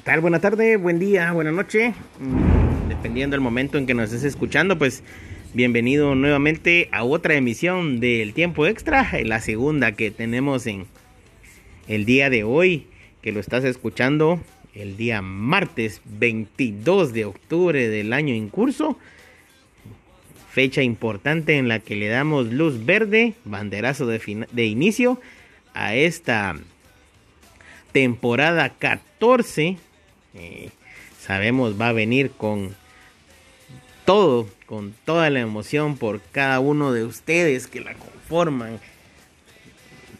¿Qué tal? Buena tarde, buen día, buena noche. Mm, Dependiendo del momento en que nos estés escuchando, pues bienvenido nuevamente a otra emisión del tiempo extra, la segunda que tenemos en el día de hoy, que lo estás escuchando el día martes 22 de octubre del año en curso. Fecha importante en la que le damos luz verde, banderazo de, de inicio a esta temporada 14. Eh, sabemos va a venir con todo, con toda la emoción por cada uno de ustedes que la conforman.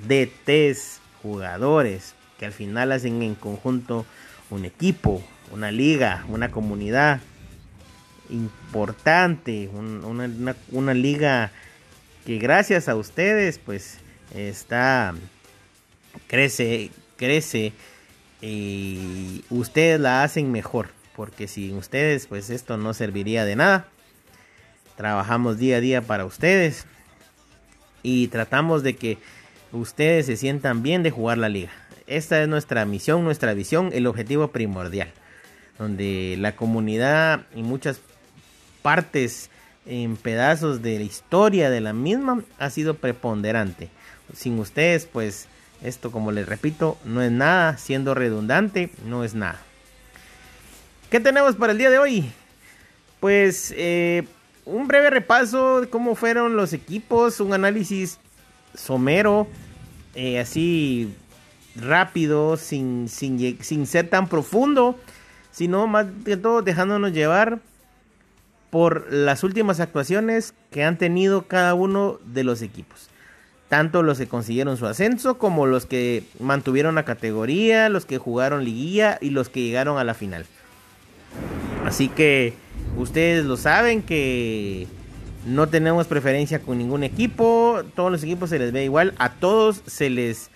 DTs, jugadores, que al final hacen en conjunto un equipo, una liga, una comunidad importante, un- una, una- una liga que gracias a ustedes pues está crece, crece y ustedes la hacen mejor, porque sin ustedes pues esto no serviría de nada. Trabajamos día a día para ustedes y tratamos de que ustedes se sientan bien de jugar la liga. Esta es nuestra misión, nuestra visión, el objetivo primordial, donde la comunidad y muchas partes en pedazos de la historia de la misma ha sido preponderante. Sin ustedes, pues esto, como les repito, no es nada, siendo redundante, no es nada. ¿Qué tenemos para el día de hoy? Pues eh, un breve repaso de cómo fueron los equipos, un análisis somero, eh, así rápido, sin, sin, sin ser tan profundo, sino más que todo dejándonos llevar por las últimas actuaciones que han tenido cada uno de los equipos. Tanto los que consiguieron su ascenso como los que mantuvieron la categoría, los que jugaron liguilla y los que llegaron a la final. Así que ustedes lo saben que no tenemos preferencia con ningún equipo, todos los equipos se les ve igual, a todos se les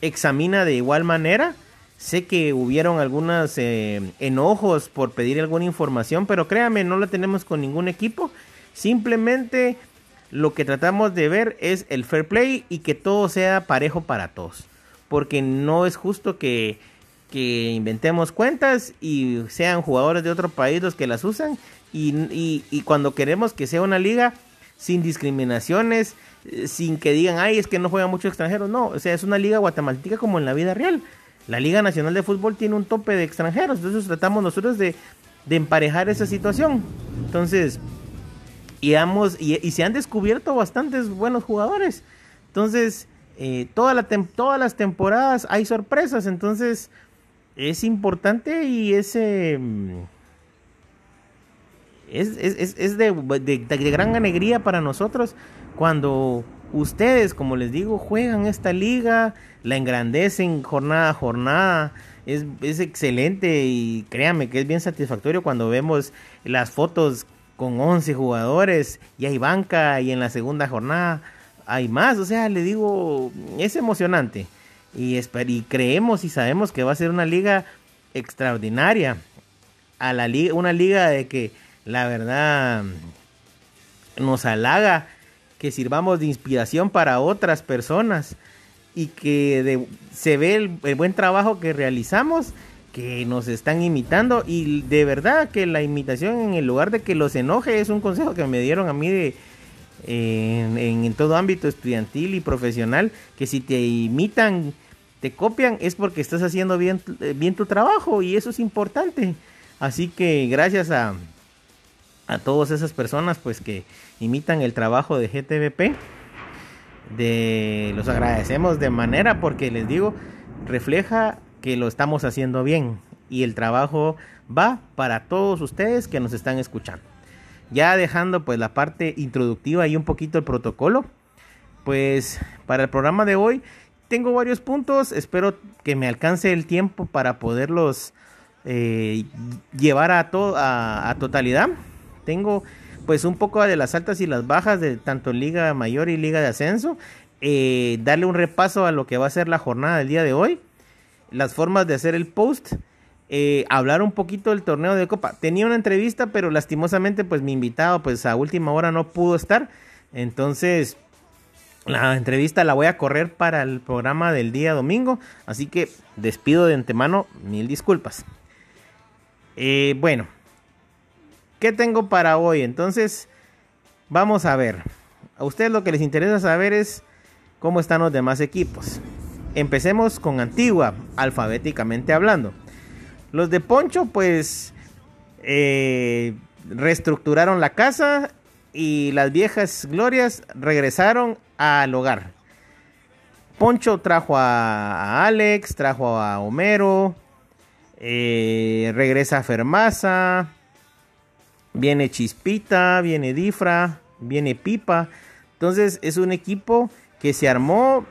examina de igual manera. Sé que hubieron algunos eh, enojos por pedir alguna información, pero créanme, no la tenemos con ningún equipo. Simplemente lo que tratamos de ver es el fair play y que todo sea parejo para todos. Porque no es justo que, que inventemos cuentas y sean jugadores de otro país los que las usan. Y, y- cuando queremos que sea una liga sin discriminaciones, eh, sin que digan, ay, es que no juegan muchos extranjeros. No, o sea, es una liga guatemalteca como en la vida real. La Liga Nacional de Fútbol tiene un tope de extranjeros, entonces tratamos nosotros de, de emparejar esa situación. Entonces, y, y, se han descubierto bastantes buenos jugadores. Entonces, eh, toda la todas las temporadas hay sorpresas, entonces es importante y es, eh, es, es- es- de- de gran alegría para nosotros cuando ustedes, como les digo, juegan esta liga, la engrandecen jornada a jornada. Es, es excelente y créanme que es bien satisfactorio cuando vemos las fotos con 11 jugadores y hay banca y en la segunda jornada hay más. O sea, le digo, es emocionante y, y creemos y sabemos que va a ser una liga extraordinaria. A la una liga de que la verdad nos halaga que sirvamos de inspiración para otras personas y que se ve el buen trabajo que realizamos, que nos están imitando y de verdad que la imitación en el lugar de que los enoje es un consejo que me dieron a mí de, en, en- todo ámbito estudiantil y profesional, que si te imitan, te copian, es porque estás haciendo bien, eh, bien tu trabajo y eso es importante. Así que gracias a, a todas esas personas pues que imitan el trabajo de GTVP. De, los agradecemos de manera porque les digo, refleja que lo estamos haciendo bien y el trabajo va para todos ustedes que nos están escuchando. Ya dejando pues la parte introductiva y un poquito el protocolo, pues para el programa de hoy tengo varios puntos, espero que me alcance el tiempo para poderlos eh, llevar a, to- a, totalidad. Tengo pues un poco de las altas y las bajas de tanto Liga Mayor y Liga de Ascenso. eh, darle un repaso a lo que va a ser la jornada del día de hoy. Las formas de hacer el post. eh, hablar un poquito del torneo de Copa. Tenía una entrevista, pero lastimosamente pues mi invitado pues a última hora no pudo estar. Entonces la entrevista la voy a correr para el programa del día domingo. Así que despido de antemano mil disculpas. Eh, bueno, ¿qué tengo para hoy? Entonces, vamos a ver. A ustedes lo que les interesa saber es cómo están los demás equipos. Empecemos con Antigua, alfabéticamente hablando. Los de Poncho, pues, eh, reestructuraron la casa y las viejas glorias regresaron al hogar. Poncho trajo a, Alex, trajo a Homero, eh, regresa Fermaza, viene Chispita, viene Difra, viene Pipa. Entonces es un equipo que se armó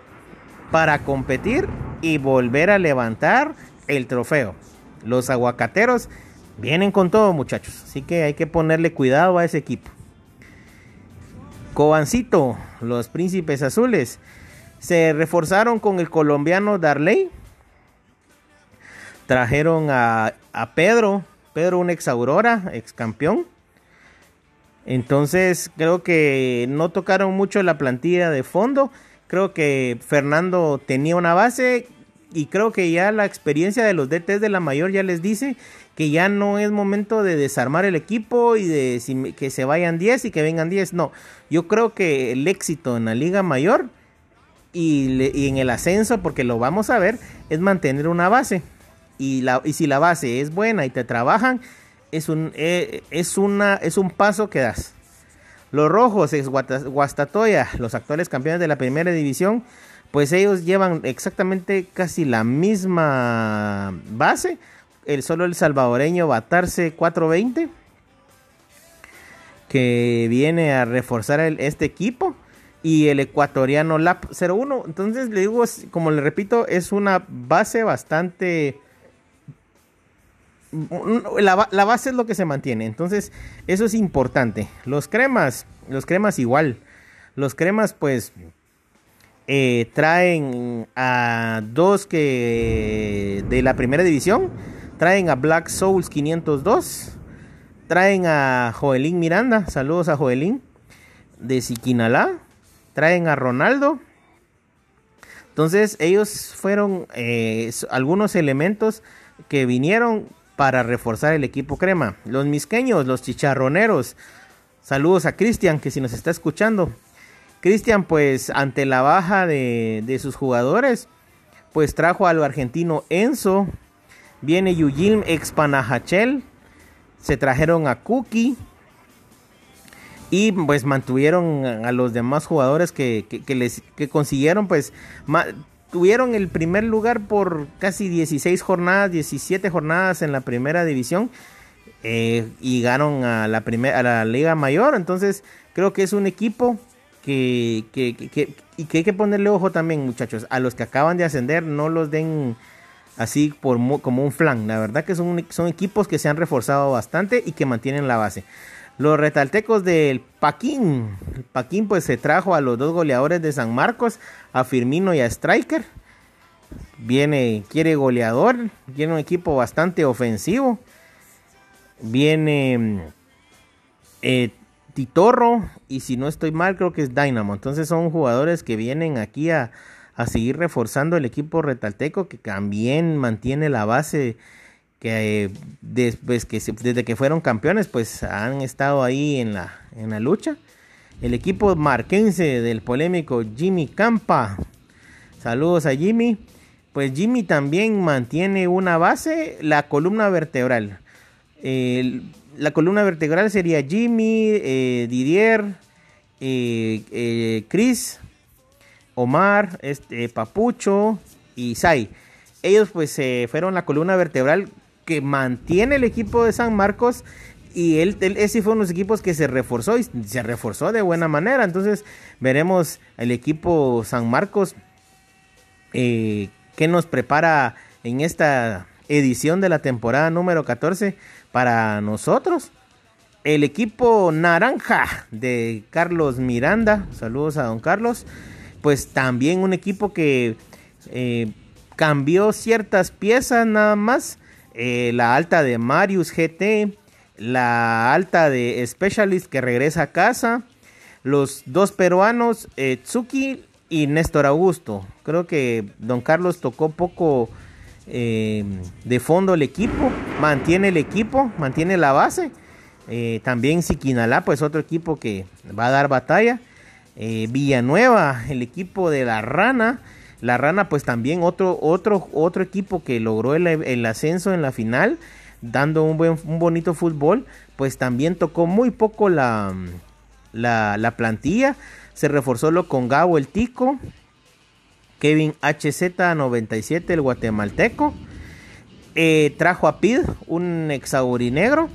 para competir y volver a levantar el trofeo. Los aguacateros vienen con todo muchachos, así que hay que ponerle cuidado a ese equipo. Cobancito, los príncipes azules, se reforzaron con el colombiano Darley. Trajeron a, Pedro, Pedro un ex Aurora, ex campeón. Entonces creo que no tocaron mucho la plantilla de fondo. Creo que Fernando tenía una base y creo que ya la experiencia de los DTs de la mayor ya les dice que ya no es momento de desarmar el equipo y de que se vayan 10 y que vengan 10. No, yo creo que el éxito en la liga mayor y, en el ascenso, porque lo vamos a ver, es mantener una base. Y, la, y si la base es buena y te trabajan, es un, eh, es una, es un paso que das. Los rojos, es Guastatoya, los actuales campeones de la primera división, pues ellos llevan exactamente casi la misma base. El solo el salvadoreño Batarse 420, que viene a reforzar este equipo y el ecuatoriano LAP 01. Entonces le digo, como le repito, es una base bastante... La, base es lo que se mantiene, entonces eso es importante. Los cremas, los cremas igual. Los cremas pues eh, traen a dos que de la primera división. Traen a Black Souls 502. Traen a Joelín Miranda. Saludos a Joelín. De Siquinalá traen a Ronaldo. Entonces ellos fueron eh, algunos elementos que vinieron para reforzar el equipo crema. Los misqueños, los chicharroneros. Saludos a Cristian, que si nos está escuchando. Cristian, pues ante la baja de, de, sus jugadores, pues trajo al argentino Enzo. Viene Yujim Expanajachel. Se trajeron a Cookie y pues mantuvieron a los demás jugadores que, les que consiguieron pues tuvieron el primer lugar por casi 16 jornadas 17 jornadas en la primera división eh, y ganaron a la primera a la liga mayor. Entonces creo que es un equipo que, que, y que hay que ponerle ojo también muchachos a los que acaban de ascender no los den así por como un flan. La verdad que son, son equipos que se han reforzado bastante y que mantienen la base los retaltecos del Paquín. El Paquín pues se trajo a los dos goleadores de San Marcos, a Firmino y a Striker. Viene, quiere goleador, tiene un equipo bastante ofensivo. Viene eh, Titorro y si no estoy mal creo que es Dynamo. Entonces son jugadores que vienen aquí a, a seguir reforzando el equipo retalteco que también mantiene la base que, después que desde que fueron campeones pues han estado ahí en la, en la lucha. El equipo marquense del polémico Jimmy Campa. Saludos a Jimmy. Pues Jimmy también mantiene una base, la columna vertebral. la columna vertebral sería Jimmy, eh, Didier, eh, eh, Chris, Omar, este, Papucho y Sai. Ellos pues fueron la columna vertebral que mantiene el equipo de San Marcos y él, ese fue uno de los equipos que se reforzó y se reforzó de buena manera. Entonces veremos el equipo San Marcos eh, que nos prepara en esta edición de la temporada número 14 para nosotros. El equipo naranja de Carlos Miranda, saludos a don Carlos, pues también un equipo que eh, cambió ciertas piezas nada más eh, la alta de Marius GT, la alta de Specialist que regresa a casa, los dos peruanos, eh, Tsuki y Néstor Augusto. Creo que Don Carlos tocó poco eh, de fondo el equipo, mantiene el equipo, mantiene la base. También Siquinalá, pues otro equipo que va a dar batalla. Villanueva, el equipo de la Rana. La Rana, pues también otro, otro, otro equipo que logró el, ascenso en la final, dando un, buen, un bonito fútbol. Pues también tocó muy poco la, la, la plantilla. Se reforzó lo con Gabo el Tico, Kevin HZ97, el guatemalteco. Eh, trajo a Pid, un exaurinegro.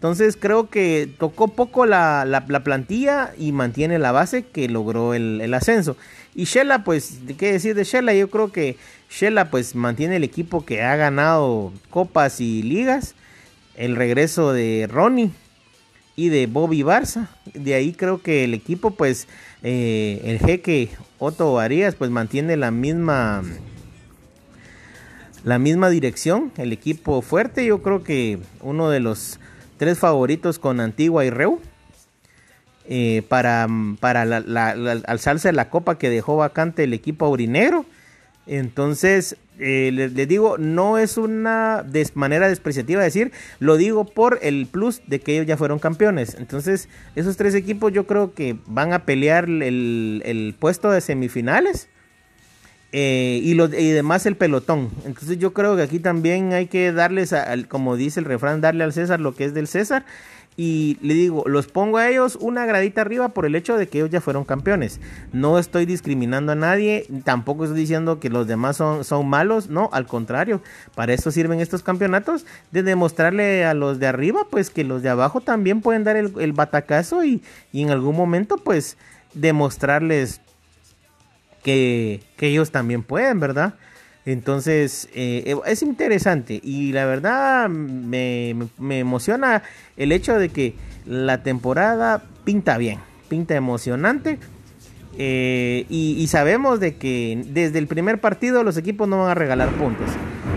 Entonces creo que tocó poco la, plantilla y mantiene la base que logró el, ascenso. Y Shella, pues, ¿qué decir de Shella? Yo creo que Shella pues mantiene el equipo que ha ganado copas y ligas. El regreso de Ronnie y de Bobby Barça. De ahí creo que el equipo pues eh, el jeque Otto Arias pues mantiene la misma la misma dirección, el equipo fuerte, yo creo que uno de los tres favoritos con Antigua y Reu eh, para, para alzarse la copa que dejó vacante el equipo aurinegro. Entonces, eh, les, digo, no es una manera despreciativa decir, lo digo por el plus de que ellos ya fueron campeones. Entonces, esos tres equipos yo creo que van a pelear el, puesto de semifinales. Eh, y, los, y demás el pelotón. Entonces yo creo que aquí también hay que darles, como dice el refrán, darle al César lo que es del César. Y le digo, los pongo a ellos una gradita arriba por el hecho de que ellos ya fueron campeones. No estoy discriminando a nadie, tampoco estoy diciendo que los demás son, son malos, no, al contrario, para eso sirven estos campeonatos, de demostrarle a los de arriba, pues que los de abajo también pueden dar el, batacazo y, y, en algún momento, pues, demostrarles que, que ellos también pueden, ¿verdad? Entonces, eh, es interesante y la verdad me, emociona el hecho de que la temporada pinta bien, pinta emocionante. Eh, y, sabemos de que desde el primer partido los equipos no van a regalar puntos.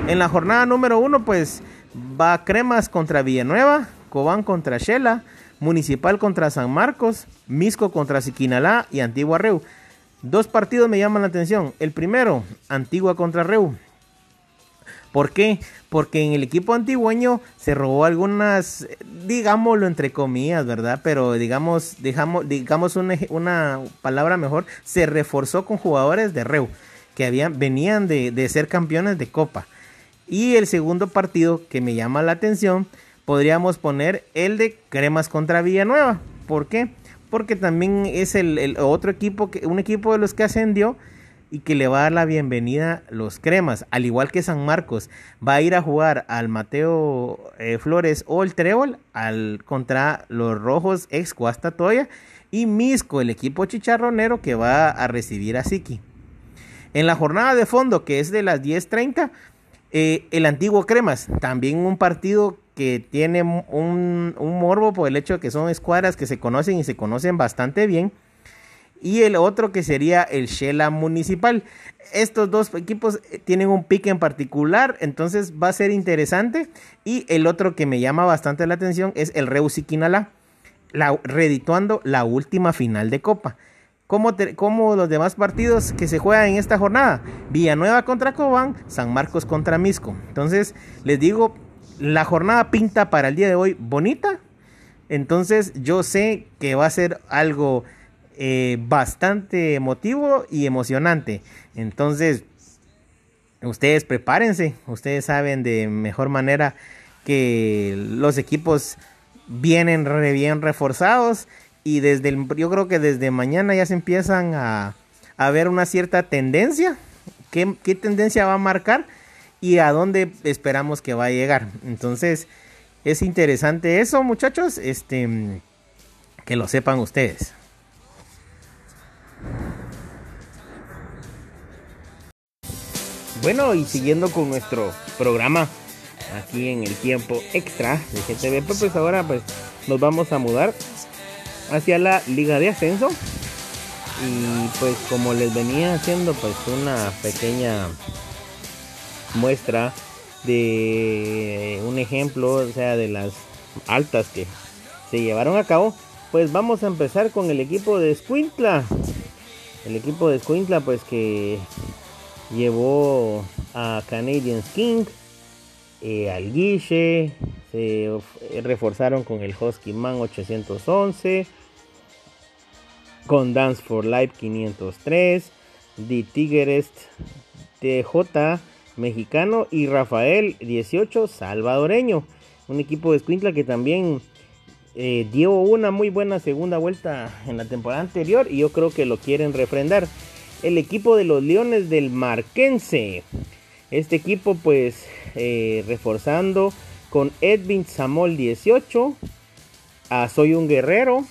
En la jornada número uno, pues va Cremas contra Villanueva, Cobán contra Shela, Municipal contra San Marcos, Misco contra Siquinalá y Antigua Reu. Dos partidos me llaman la atención. El primero, Antigua contra Reu. ¿Por qué? Porque en el equipo antigüeño se robó algunas, digámoslo entre comillas, ¿verdad? Pero digamos, digamos una, una palabra mejor, se reforzó con jugadores de Reu, que habían, venían de, de ser campeones de Copa. Y el segundo partido que me llama la atención, podríamos poner el de Cremas contra Villanueva. ¿Por qué? Porque también es el, otro equipo, que, un equipo de los que ascendió y que le va a dar la bienvenida los cremas, al igual que San Marcos, va a ir a jugar al Mateo eh, Flores o el Trébol al, contra los rojos ex Toya y Misco, el equipo chicharronero que va a recibir a Siki. En la jornada de fondo, que es de las 10.30, eh, el antiguo Cremas, también un partido que tiene un, morbo por el hecho de que son escuadras que se conocen y se conocen bastante bien. Y el otro que sería el Shela Municipal. Estos dos equipos eh, tienen un pique en particular, entonces va a ser interesante. Y el otro que me llama bastante la atención es el Reusiquinala, la, redituando la última final de Copa. Como, como, los demás partidos que se juegan en esta jornada. Villanueva contra Cobán, San Marcos contra Misco. Entonces, les digo, la jornada pinta para el día de hoy bonita. Entonces yo sé que va a ser algo eh, bastante emotivo y emocionante. Entonces, ustedes prepárense. Ustedes saben de mejor manera que los equipos vienen bien reforzados. Y desde el, yo creo que desde mañana ya se empiezan a, a ver una cierta tendencia. ¿Qué, ¿Qué tendencia va a marcar? Y a dónde esperamos que va a llegar. Entonces, es interesante eso, muchachos, este que lo sepan ustedes. Bueno, y siguiendo con nuestro programa aquí en el tiempo extra de GTV, pues ahora pues nos vamos a mudar hacia la Liga de Ascenso. Y pues como les venía haciendo pues una pequeña muestra de un ejemplo, o sea, de las altas que se llevaron a cabo, pues vamos a empezar con el equipo de Squintla. El equipo de Squintla, pues que llevó a Canadian King, eh, al Guiche, se reforzaron con el Husky Man 811, con Dance for Life 503, The Tigerest TJ mexicano y Rafael 18 salvadoreño. Un equipo de Escuintla que también eh, dio una muy buena segunda vuelta en la temporada anterior y yo creo que lo quieren refrendar. El equipo de los Leones del Marquense. Este equipo pues eh, reforzando con Edwin Samol 18. A Soy un Guerrero.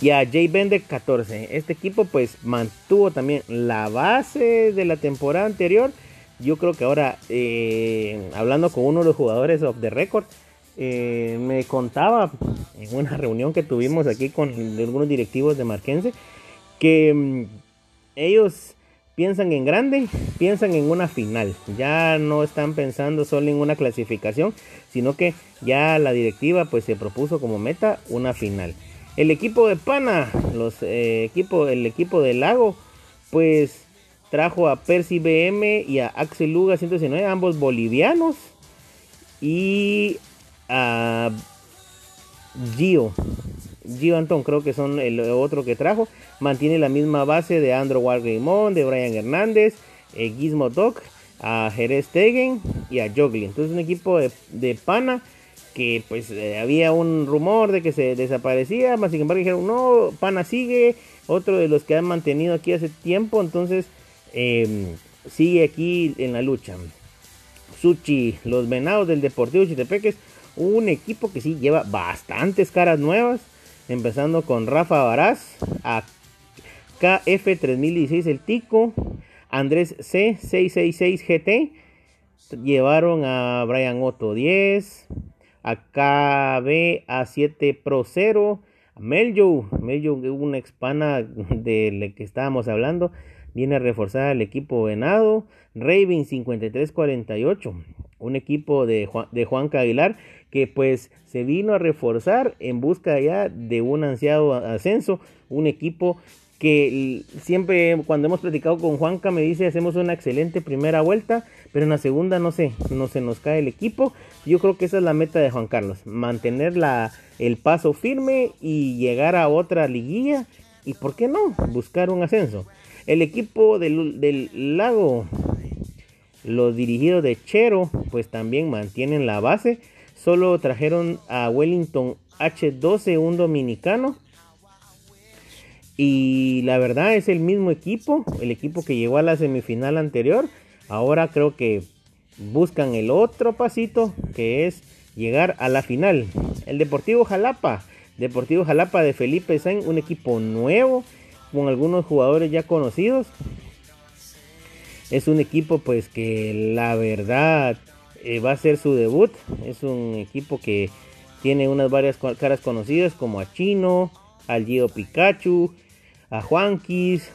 Y a Jay Bender 14. Este equipo pues mantuvo también la base de la temporada anterior. Yo creo que ahora, eh, hablando con uno de los jugadores of the record, eh, me contaba en una reunión que tuvimos aquí con algunos directivos de Marquense que mm, ellos piensan en grande, piensan en una final. Ya no están pensando solo en una clasificación, sino que ya la directiva pues se propuso como meta una final. El equipo de Pana, los eh, equipo, el equipo del Lago, pues trajo a Percy BM y a Axel Luga 119, ambos bolivianos. Y a Gio. Gio Antón, creo que son el otro que trajo. Mantiene la misma base de Andrew Wargreymon, de Brian Hernández, eh, Gizmo Doc, a Jerez Tegen y a Joglin. Entonces un equipo de pana que pues eh, había un rumor de que se desaparecía, más sin embargo dijeron, no, Pana sigue, otro de los que han mantenido aquí hace tiempo, entonces em, sigue aquí en la lucha. Suchi, los venados del Deportivo Chitepeques, un equipo que sí lleva bastantes caras nuevas, empezando con Rafa Baraz, a KF3016 el Tico, Andrés C666 GT, llevaron a Brian Otto 10, Acá ve a 7 Pro 0. Meljo, Meljo, una expana de la que estábamos hablando, viene a reforzar al equipo venado. Raven 5348, un equipo de Juan, de Juan que pues se vino a reforzar en busca ya de un ansiado ascenso. Un equipo que siempre cuando hemos platicado con Juanca me dice hacemos una excelente primera vuelta, pero en la segunda no sé, no se nos cae el equipo. Yo creo que esa es la meta de Juan Carlos, mantener la, el paso firme y llegar a otra liguilla y por qué no, buscar un ascenso. El equipo del, del lago, los dirigidos de Chero, pues también mantienen la base. Solo trajeron a Wellington H12, un dominicano y la verdad es el mismo equipo, el equipo que llegó a la semifinal anterior. Ahora creo que buscan el otro pasito que es llegar a la final. El Deportivo Jalapa, Deportivo Jalapa de Felipe Sainz, un equipo nuevo con algunos jugadores ya conocidos. Es un equipo pues que la verdad eh, va a ser su debut. Es un equipo que tiene unas varias caras conocidas como a Chino, al Gio Pikachu, a Juanquis,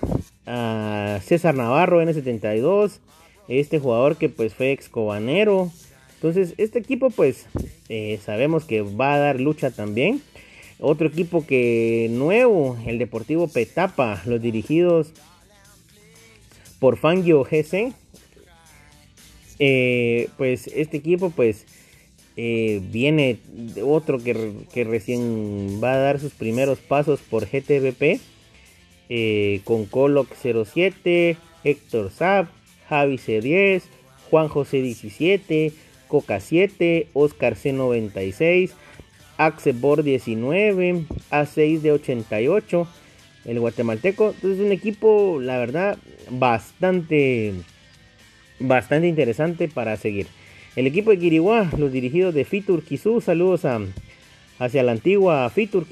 a César Navarro N72, este jugador que pues fue ex cobanero. Entonces este equipo pues eh, sabemos que va a dar lucha también. Otro equipo que nuevo, el Deportivo Petapa, los dirigidos por Fangio GC. Eh, pues este equipo pues eh, viene otro que, que recién va a dar sus primeros pasos por GTVP eh, con Coloc 07, Héctor Zap, Javi C10, Juan José 17, Coca 7, Oscar C96, Axebor 19, A6 de 88, el guatemalteco. Entonces un equipo, la verdad, bastante, bastante interesante para seguir. El equipo de Quiriguá, los dirigidos de Fitur saludos a, hacia la antigua Fitur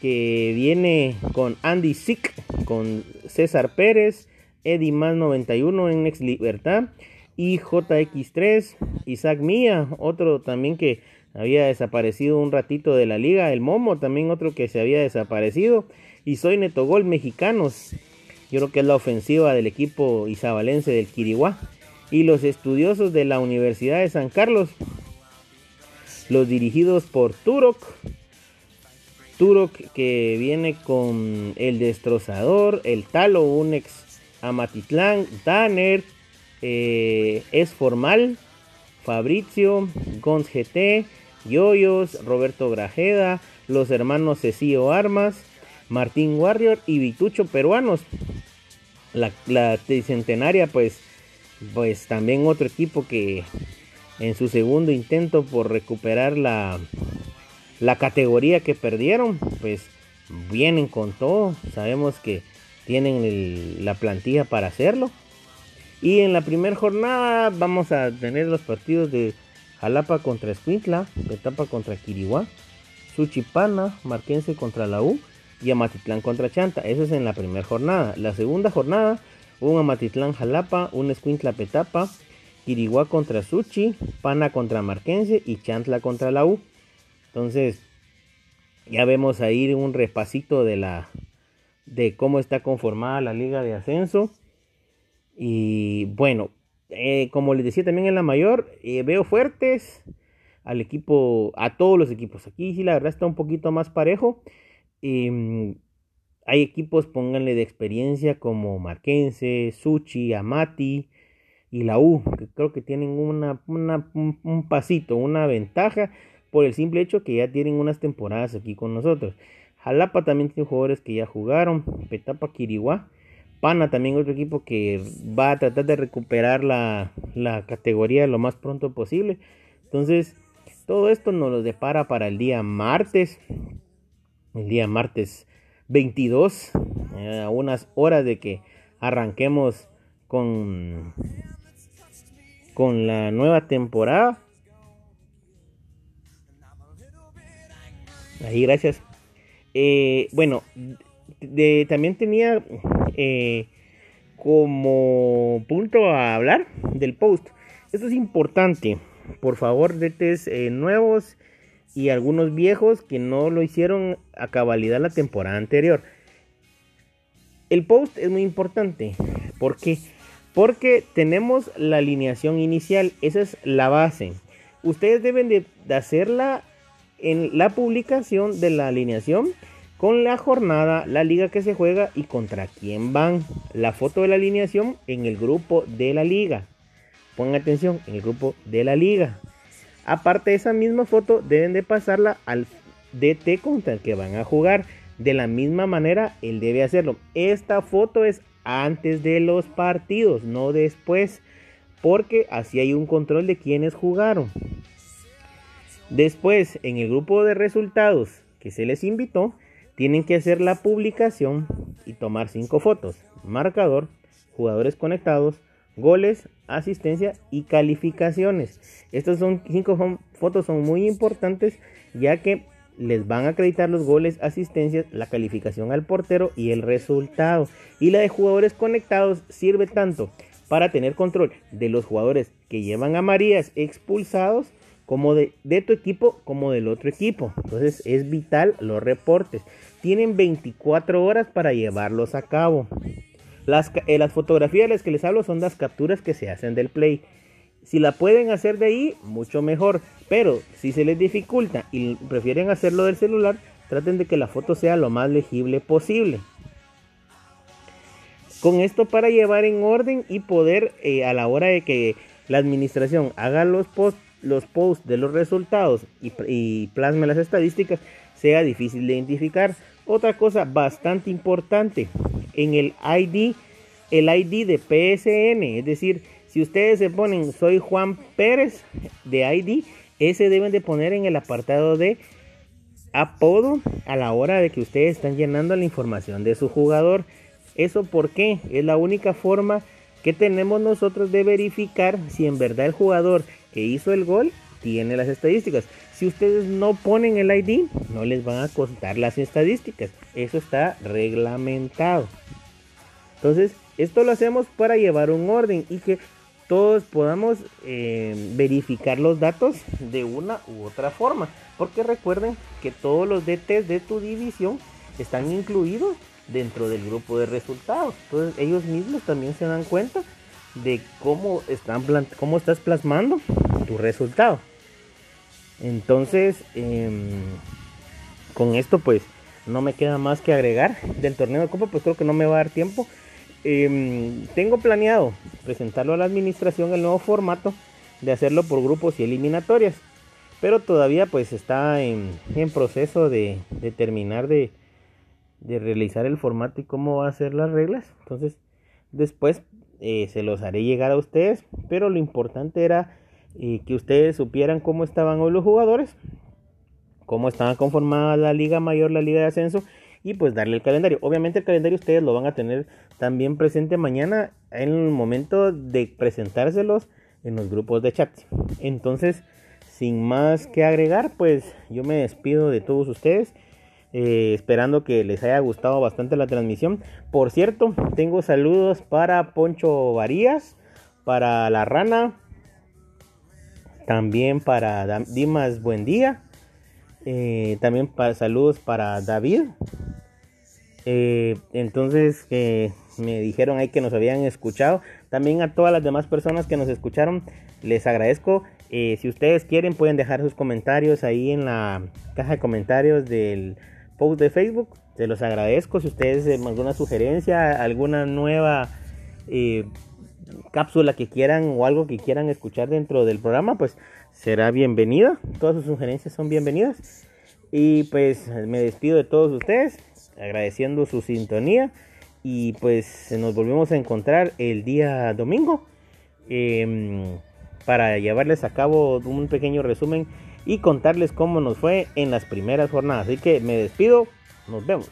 que viene con Andy Sick, con César Pérez, Eddie Más 91 en Ex Libertad y JX3, Isaac Mía, otro también que había desaparecido un ratito de la liga, el Momo también otro que se había desaparecido y soy Netogol mexicanos. Yo creo que es la ofensiva del equipo isabalense del Quiriguá y los estudiosos de la Universidad de San Carlos, los dirigidos por Turok, Turok que viene con el destrozador, el Talo, un ex Amatitlán, Danner, eh, Es Formal, Fabrizio, Gons GT, Yoyos, Roberto Grajeda, los hermanos Cecilio Armas, Martín Warrior y Vitucho Peruanos. La, la Tricentenaria, pues, pues también otro equipo que en su segundo intento por recuperar la, la categoría que perdieron, pues vienen con todo. Sabemos que tienen la plantilla para hacerlo. Y en la primera jornada vamos a tener los partidos de Jalapa contra Escuintla, Petapa contra Quiriguá, Suchipana, Marquense contra la U y Amatitlán contra Chanta. Eso es en la primera jornada. La segunda jornada, un Amatitlán Jalapa, un Escuintla Petapa, Quiriguá contra Suchi, Pana contra Marquense y Chantla contra la U. Entonces, ya vemos ahí un repasito de la de cómo está conformada la liga de ascenso. Y bueno, eh, como les decía también en la mayor, eh, veo fuertes al equipo, a todos los equipos. Aquí sí la verdad está un poquito más parejo. Em, hay equipos, pónganle de experiencia como Marquense, Suchi, Amati y la U, que creo que tienen una, un pasito, una ventaja por el simple hecho que ya tienen unas temporadas aquí con nosotros. Jalapa también tiene jugadores que ya jugaron, Petapa Quiriguá, Pana también otro equipo que va a tratar de recuperar la, la categoría lo más pronto posible. Entonces, todo esto nos lo depara para el día martes, el día martes 22, eh, a unas horas de que arranquemos con, con la nueva temporada. Ahí, gracias. Eh, bueno, también tenía eh, como punto a hablar del post. Esto es importante. Por favor, detes eh, nuevos y algunos viejos que no lo hicieron a cabalidad la temporada anterior. El post es muy importante. ¿Por qué? Porque tenemos la alineación inicial. Esa es la base. Ustedes deben de hacerla en la publicación de la alineación con la jornada, la liga que se juega y contra quién van. La foto de la alineación en el grupo de la liga. Pongan atención, en el grupo de la liga. Aparte esa misma foto, deben de pasarla al DT contra el que van a jugar. De la misma manera, él debe hacerlo. Esta foto es antes de los partidos, no después. Porque así hay un control de quienes jugaron. Después, en el grupo de resultados que se les invitó, tienen que hacer la publicación y tomar cinco fotos. Marcador, jugadores conectados, goles, asistencia y calificaciones. Estas son cinco fotos son muy importantes ya que les van a acreditar los goles, asistencias, la calificación al portero y el resultado. Y la de jugadores conectados sirve tanto para tener control de los jugadores que llevan a Marías expulsados como de, tu equipo como del otro equipo. Entonces es vital los reportes. Tienen 24 horas para llevarlos a cabo. Las, eh, las fotografías de las que les hablo son las capturas que se hacen del play. Si la pueden hacer de ahí, mucho mejor. Pero si se les dificulta y prefieren hacerlo del celular, traten de que la foto sea lo más legible posible. Con esto para llevar en orden y poder eh, a la hora de que la administración haga los posts los posts de los resultados y, plasme las estadísticas sea difícil de identificar. Otra cosa bastante importante, en el ID, el ID de PSN, es decir, si ustedes se ponen soy Juan Pérez de ID, ese deben de poner en el apartado de apodo a la hora de que ustedes están llenando la información de su jugador. Eso porque es la única forma que tenemos nosotros de verificar si en verdad el jugador que hizo el gol tiene las estadísticas. Si ustedes no ponen el ID, no les van a contar las estadísticas. Eso está reglamentado. Entonces, esto lo hacemos para llevar un orden y que todos podamos eh, verificar los datos de una u otra forma. Porque recuerden que todos los DTs de tu división están incluidos dentro del grupo de resultados. Entonces ellos mismos también se dan cuenta de cómo, están, cómo estás plasmando tu resultado. Entonces, em, con esto pues no me queda más que agregar del torneo de copa, pues creo que no me va a dar tiempo. em, tengo planeado presentarlo a la administración el nuevo formato de hacerlo por grupos y eliminatorias. Pero todavía pues está en, proceso de, terminar de, de, realizar el formato y cómo va a ser las reglas. Entonces después eh, se los haré llegar a ustedes. Pero lo importante era eh, que ustedes supieran cómo estaban hoy los jugadores. Cómo estaba conformada la liga mayor, la liga de ascenso. Y pues darle el calendario. Obviamente el calendario ustedes lo van a tener también presente mañana en el momento de presentárselos en los grupos de chat. Entonces, sin más que agregar, pues yo me despido de todos ustedes. Eh, esperando que les haya gustado bastante la transmisión. Por cierto, tengo saludos para Poncho Varías, para La Rana, también para Dimas Buen Día, eh, también para, saludos para David. Eh, entonces, me dijeron ahí que nos habían escuchado. También a todas las demás personas que nos escucharon, les agradezco. Eh, si ustedes quieren, pueden dejar sus comentarios ahí en la caja de comentarios del post de Facebook. Se los agradezco. Si ustedes tienen alguna sugerencia, alguna nueva eh, cápsula que quieran o algo que quieran escuchar dentro del programa, pues será bienvenida. Todas sus sugerencias son bienvenidas. Y pues me despido de todos ustedes, agradeciendo su sintonía y pues nos volvemos a encontrar el día domingo em, para llevarles a cabo un pequeño resumen y contarles cómo nos fue en las primeras jornadas. Así que me despido, nos vemos.